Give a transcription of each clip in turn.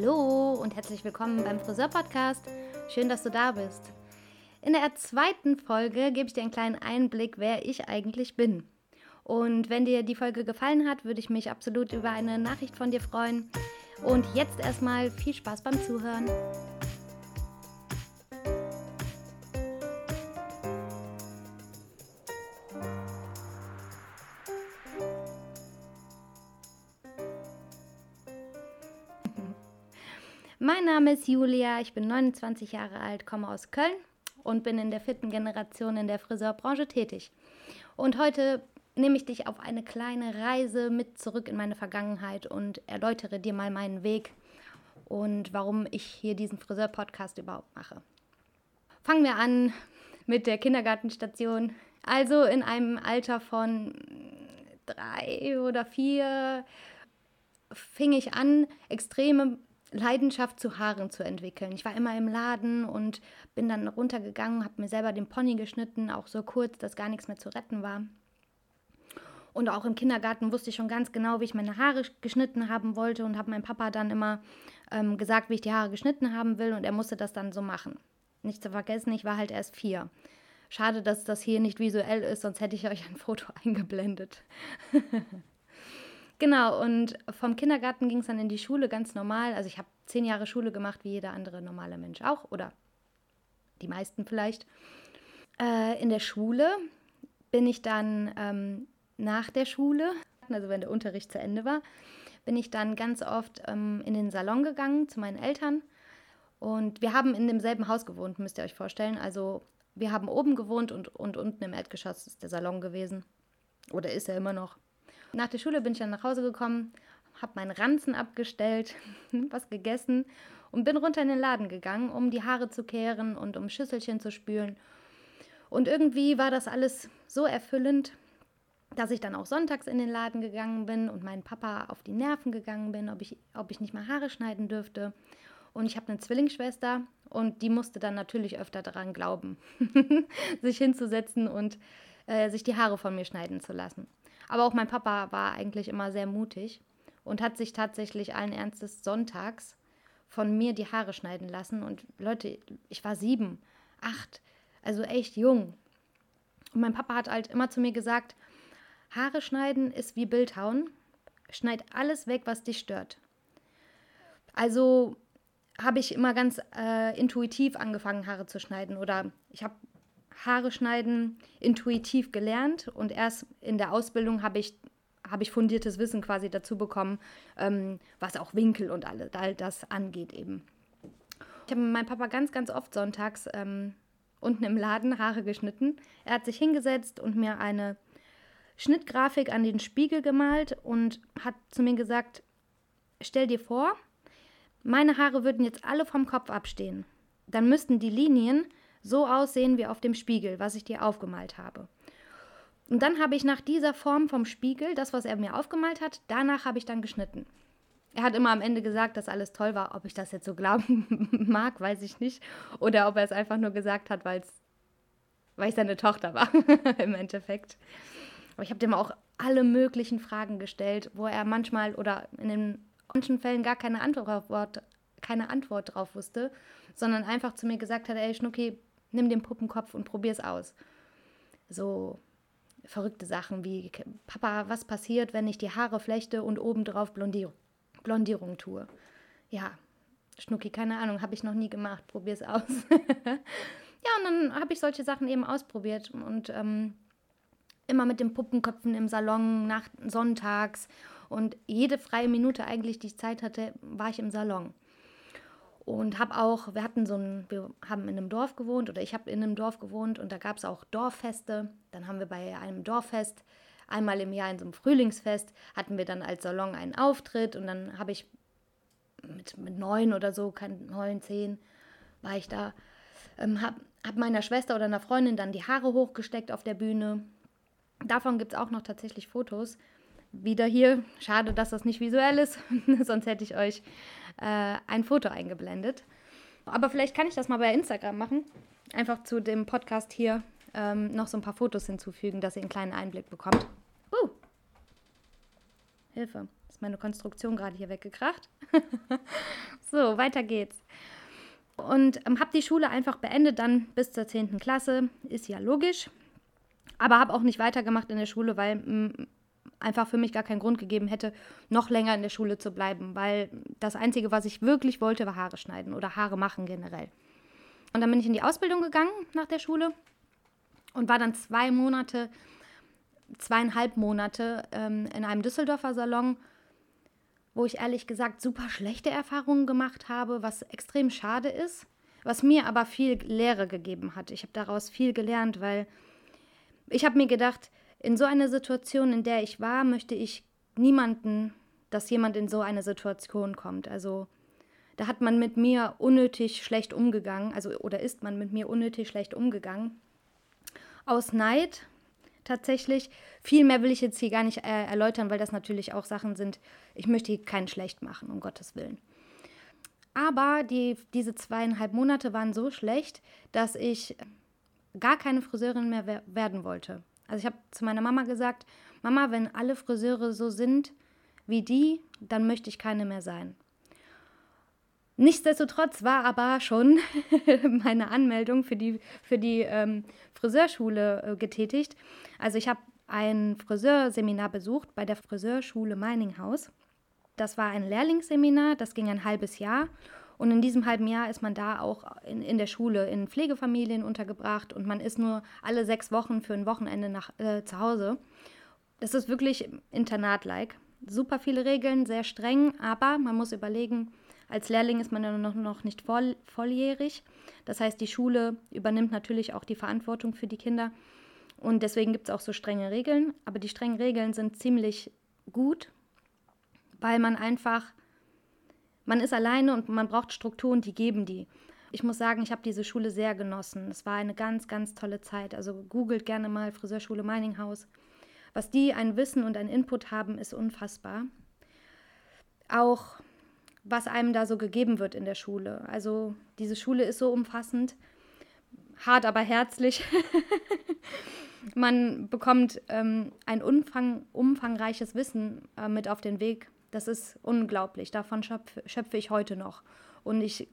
Hallo und herzlich willkommen beim Friseur-Podcast. Schön, dass du da bist. In der zweiten Folge gebe ich dir einen kleinen Einblick, wer ich eigentlich bin. Und wenn dir die Folge gefallen hat, würde ich mich absolut über eine Nachricht von dir freuen. Und jetzt erstmal viel Spaß beim Zuhören. Mein Name ist Julia, ich bin 29 Jahre alt, komme aus Köln und bin in der vierten Generation in der Friseurbranche tätig. Und heute nehme ich dich auf eine kleine Reise mit zurück in meine Vergangenheit und erläutere dir mal meinen Weg und warum ich hier diesen Friseur-Podcast überhaupt mache. Fangen wir an mit der Kindergartenstation. Also in einem Alter von drei oder vier fing ich an, extreme Leidenschaft zu Haaren zu entwickeln. Ich war immer im Laden und bin dann runtergegangen, habe mir selber den Pony geschnitten, auch so kurz, dass gar nichts mehr zu retten war. Und auch im Kindergarten wusste ich schon ganz genau, wie ich meine Haare geschnitten haben wollte und habe meinem Papa dann immer ähm, gesagt, wie ich die Haare geschnitten haben will und er musste das dann so machen. Nicht zu vergessen, ich war halt erst vier. Schade, dass das hier nicht visuell ist, sonst hätte ich euch ein Foto eingeblendet. Genau, und vom Kindergarten ging es dann in die Schule ganz normal. Also ich habe zehn Jahre Schule gemacht, wie jeder andere normale Mensch auch, oder die meisten vielleicht. Äh, in der Schule bin ich dann ähm, nach der Schule, also wenn der Unterricht zu Ende war, bin ich dann ganz oft ähm, in den Salon gegangen zu meinen Eltern. Und wir haben in demselben Haus gewohnt, müsst ihr euch vorstellen. Also wir haben oben gewohnt und, und unten im Erdgeschoss ist der Salon gewesen. Oder ist er immer noch. Nach der Schule bin ich dann nach Hause gekommen, habe meinen Ranzen abgestellt, was gegessen und bin runter in den Laden gegangen, um die Haare zu kehren und um Schüsselchen zu spülen. Und irgendwie war das alles so erfüllend, dass ich dann auch sonntags in den Laden gegangen bin und meinen Papa auf die Nerven gegangen bin, ob ich, ob ich nicht mal Haare schneiden dürfte. Und ich habe eine Zwillingsschwester und die musste dann natürlich öfter daran glauben, sich hinzusetzen und äh, sich die Haare von mir schneiden zu lassen. Aber auch mein Papa war eigentlich immer sehr mutig und hat sich tatsächlich allen Ernstes sonntags von mir die Haare schneiden lassen. Und Leute, ich war sieben, acht, also echt jung. Und mein Papa hat halt immer zu mir gesagt, Haare schneiden ist wie Bildhauen. Schneid alles weg, was dich stört. Also habe ich immer ganz äh, intuitiv angefangen, Haare zu schneiden. Oder ich habe Haare schneiden intuitiv gelernt und erst in der Ausbildung habe ich, hab ich fundiertes Wissen quasi dazu bekommen, ähm, was auch Winkel und all, all das angeht eben. Ich habe meinem Papa ganz, ganz oft sonntags ähm, unten im Laden Haare geschnitten. Er hat sich hingesetzt und mir eine Schnittgrafik an den Spiegel gemalt und hat zu mir gesagt, stell dir vor, meine Haare würden jetzt alle vom Kopf abstehen. Dann müssten die Linien so aussehen wie auf dem Spiegel, was ich dir aufgemalt habe. Und dann habe ich nach dieser Form vom Spiegel, das, was er mir aufgemalt hat, danach habe ich dann geschnitten. Er hat immer am Ende gesagt, dass alles toll war. Ob ich das jetzt so glauben mag, weiß ich nicht. Oder ob er es einfach nur gesagt hat, weil ich seine Tochter war, im Endeffekt. Aber ich habe dem auch alle möglichen Fragen gestellt, wo er manchmal oder in den manchen Fällen gar keine Antwort, keine Antwort drauf wusste, sondern einfach zu mir gesagt hat, ey Schnucki, nimm den Puppenkopf und probier es aus. So verrückte Sachen wie, Papa, was passiert, wenn ich die Haare flechte und obendrauf Blondier Blondierung tue? Ja, Schnucki, keine Ahnung, habe ich noch nie gemacht, probier es aus. ja, und dann habe ich solche Sachen eben ausprobiert und ähm, immer mit den Puppenköpfen im Salon, nach sonntags und jede freie Minute eigentlich, die ich Zeit hatte, war ich im Salon. Und habe auch, wir hatten so ein, wir haben in einem Dorf gewohnt oder ich habe in einem Dorf gewohnt und da gab es auch Dorffeste. Dann haben wir bei einem Dorffest einmal im Jahr in so einem Frühlingsfest hatten wir dann als Salon einen Auftritt und dann habe ich mit, mit neun oder so, neun, zehn, war ich da, ähm, habe hab meiner Schwester oder einer Freundin dann die Haare hochgesteckt auf der Bühne. Davon gibt es auch noch tatsächlich Fotos. Wieder hier, schade, dass das nicht visuell ist, sonst hätte ich euch äh, ein Foto eingeblendet. Aber vielleicht kann ich das mal bei Instagram machen. Einfach zu dem Podcast hier ähm, noch so ein paar Fotos hinzufügen, dass ihr einen kleinen Einblick bekommt. Uh! Hilfe, ist meine Konstruktion gerade hier weggekracht. so, weiter geht's. Und ähm, habe die Schule einfach beendet, dann bis zur 10. Klasse. Ist ja logisch. Aber habe auch nicht weitergemacht in der Schule, weil mm, einfach für mich gar keinen Grund gegeben hätte, noch länger in der Schule zu bleiben. Weil das Einzige, was ich wirklich wollte, war Haare schneiden oder Haare machen generell. Und dann bin ich in die Ausbildung gegangen nach der Schule und war dann zwei Monate, zweieinhalb Monate ähm, in einem Düsseldorfer Salon, wo ich ehrlich gesagt super schlechte Erfahrungen gemacht habe, was extrem schade ist, was mir aber viel Lehre gegeben hat. Ich habe daraus viel gelernt, weil ich habe mir gedacht, in so einer Situation, in der ich war, möchte ich niemanden, dass jemand in so eine Situation kommt. Also da hat man mit mir unnötig schlecht umgegangen, also oder ist man mit mir unnötig schlecht umgegangen. Aus Neid tatsächlich. Viel mehr will ich jetzt hier gar nicht äh, erläutern, weil das natürlich auch Sachen sind. Ich möchte hier keinen schlecht machen, um Gottes Willen. Aber die, diese zweieinhalb Monate waren so schlecht, dass ich gar keine Friseurin mehr werden wollte. Also ich habe zu meiner Mama gesagt, Mama, wenn alle Friseure so sind wie die, dann möchte ich keine mehr sein. Nichtsdestotrotz war aber schon meine Anmeldung für die, für die ähm, Friseurschule äh, getätigt. Also ich habe ein Friseurseminar besucht bei der Friseurschule Meininghaus. Das war ein Lehrlingsseminar, das ging ein halbes Jahr. Und in diesem halben Jahr ist man da auch in, in der Schule in Pflegefamilien untergebracht und man ist nur alle sechs Wochen für ein Wochenende nach, äh, zu Hause. Das ist wirklich Internat-like. Super viele Regeln, sehr streng, aber man muss überlegen, als Lehrling ist man ja noch, noch nicht voll, volljährig. Das heißt, die Schule übernimmt natürlich auch die Verantwortung für die Kinder. Und deswegen gibt es auch so strenge Regeln. Aber die strengen Regeln sind ziemlich gut, weil man einfach, man ist alleine und man braucht Strukturen, die geben die. Ich muss sagen, ich habe diese Schule sehr genossen. Es war eine ganz, ganz tolle Zeit. Also googelt gerne mal Friseurschule Meininghaus. Was die ein Wissen und ein Input haben, ist unfassbar. Auch was einem da so gegeben wird in der Schule. Also diese Schule ist so umfassend, hart aber herzlich. Man bekommt ähm, ein umfang, umfangreiches Wissen äh, mit auf den Weg. Das ist unglaublich. Davon schöpfe, schöpfe ich heute noch. Und ich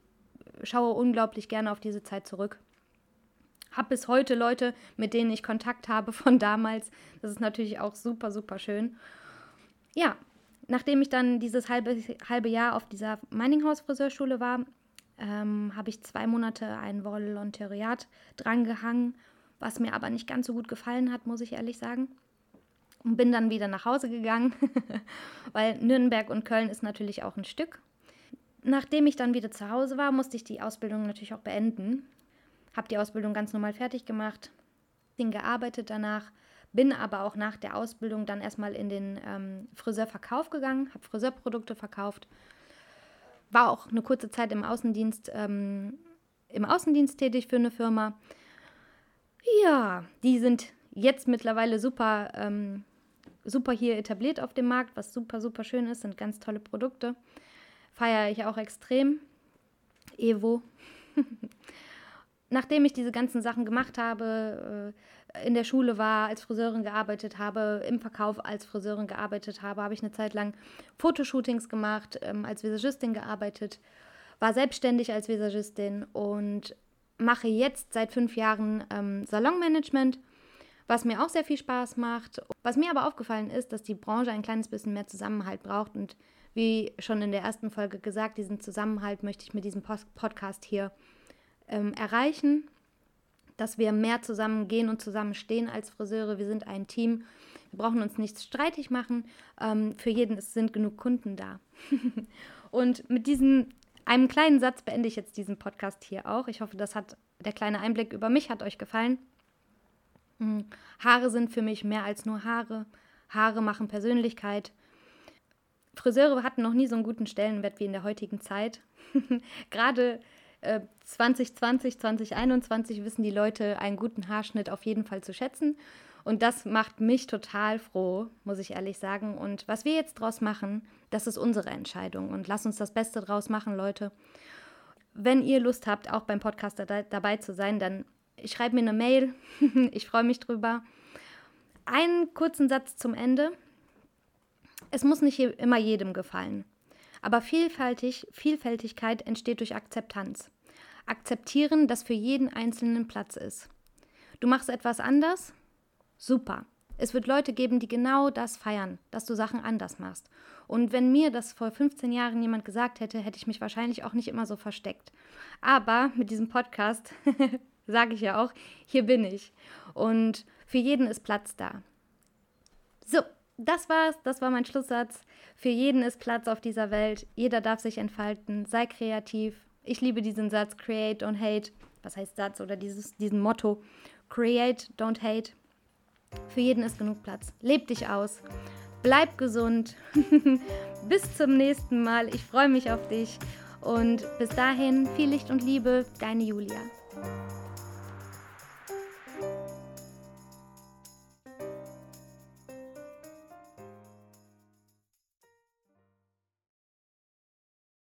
schaue unglaublich gerne auf diese Zeit zurück. Habe bis heute Leute, mit denen ich Kontakt habe von damals. Das ist natürlich auch super, super schön. Ja, nachdem ich dann dieses halbe, halbe Jahr auf dieser Meininghaus-Friseurschule war, ähm, habe ich zwei Monate ein Volontariat drangehangen, was mir aber nicht ganz so gut gefallen hat, muss ich ehrlich sagen. Und bin dann wieder nach Hause gegangen, weil Nürnberg und Köln ist natürlich auch ein Stück. Nachdem ich dann wieder zu Hause war, musste ich die Ausbildung natürlich auch beenden. Habe die Ausbildung ganz normal fertig gemacht, bin gearbeitet danach, bin aber auch nach der Ausbildung dann erstmal in den ähm, Friseurverkauf gegangen, habe Friseurprodukte verkauft, war auch eine kurze Zeit im Außendienst, ähm, im Außendienst tätig für eine Firma. Ja, die sind jetzt mittlerweile super, ähm, super hier etabliert auf dem Markt, was super, super schön ist, sind ganz tolle Produkte. Feiere ich auch extrem. Evo. Nachdem ich diese ganzen Sachen gemacht habe, äh, in der Schule war, als Friseurin gearbeitet habe, im Verkauf als Friseurin gearbeitet habe, habe ich eine Zeit lang Fotoshootings gemacht, ähm, als Visagistin gearbeitet, war selbstständig als Visagistin und mache jetzt seit fünf Jahren ähm, Salonmanagement, was mir auch sehr viel Spaß macht. Was mir aber aufgefallen ist, dass die Branche ein kleines bisschen mehr Zusammenhalt braucht und wie schon in der ersten Folge gesagt, diesen Zusammenhalt möchte ich mit diesem Podcast hier ähm, erreichen dass wir mehr zusammen gehen und zusammen stehen als Friseure. Wir sind ein Team. Wir brauchen uns nichts streitig machen. Ähm, für jeden sind genug Kunden da. und mit diesem einem kleinen Satz beende ich jetzt diesen Podcast hier auch. Ich hoffe, das hat der kleine Einblick über mich hat euch gefallen. Hm. Haare sind für mich mehr als nur Haare. Haare machen Persönlichkeit. Friseure hatten noch nie so einen guten Stellenwert wie in der heutigen Zeit. Gerade 2020, äh, 2021 wissen die Leute einen guten Haarschnitt auf jeden Fall zu schätzen. Und das macht mich total froh, muss ich ehrlich sagen. Und was wir jetzt draus machen, das ist unsere Entscheidung. Und lasst uns das Beste draus machen, Leute. Wenn ihr Lust habt, auch beim Podcast da, dabei zu sein, dann schreibt mir eine Mail. ich freue mich drüber. Einen kurzen Satz zum Ende. Es muss nicht immer jedem gefallen. Aber Vielfältig, Vielfältigkeit entsteht durch Akzeptanz. Akzeptieren, dass für jeden Einzelnen Platz ist. Du machst etwas anders? Super. Es wird Leute geben, die genau das feiern, dass du Sachen anders machst. Und wenn mir das vor 15 Jahren jemand gesagt hätte, hätte ich mich wahrscheinlich auch nicht immer so versteckt. Aber mit diesem Podcast sage ich ja auch, hier bin ich. Und für jeden ist Platz da. So, das war's. Das war mein Schlusssatz. Für jeden ist Platz auf dieser Welt. Jeder darf sich entfalten. Sei kreativ. Ich liebe diesen Satz, create, don't hate. Was heißt Satz oder dieses, diesen Motto? Create, don't hate. Für jeden ist genug Platz. Leb dich aus. Bleib gesund. Bis zum nächsten Mal. Ich freue mich auf dich. Und bis dahin viel Licht und Liebe, deine Julia.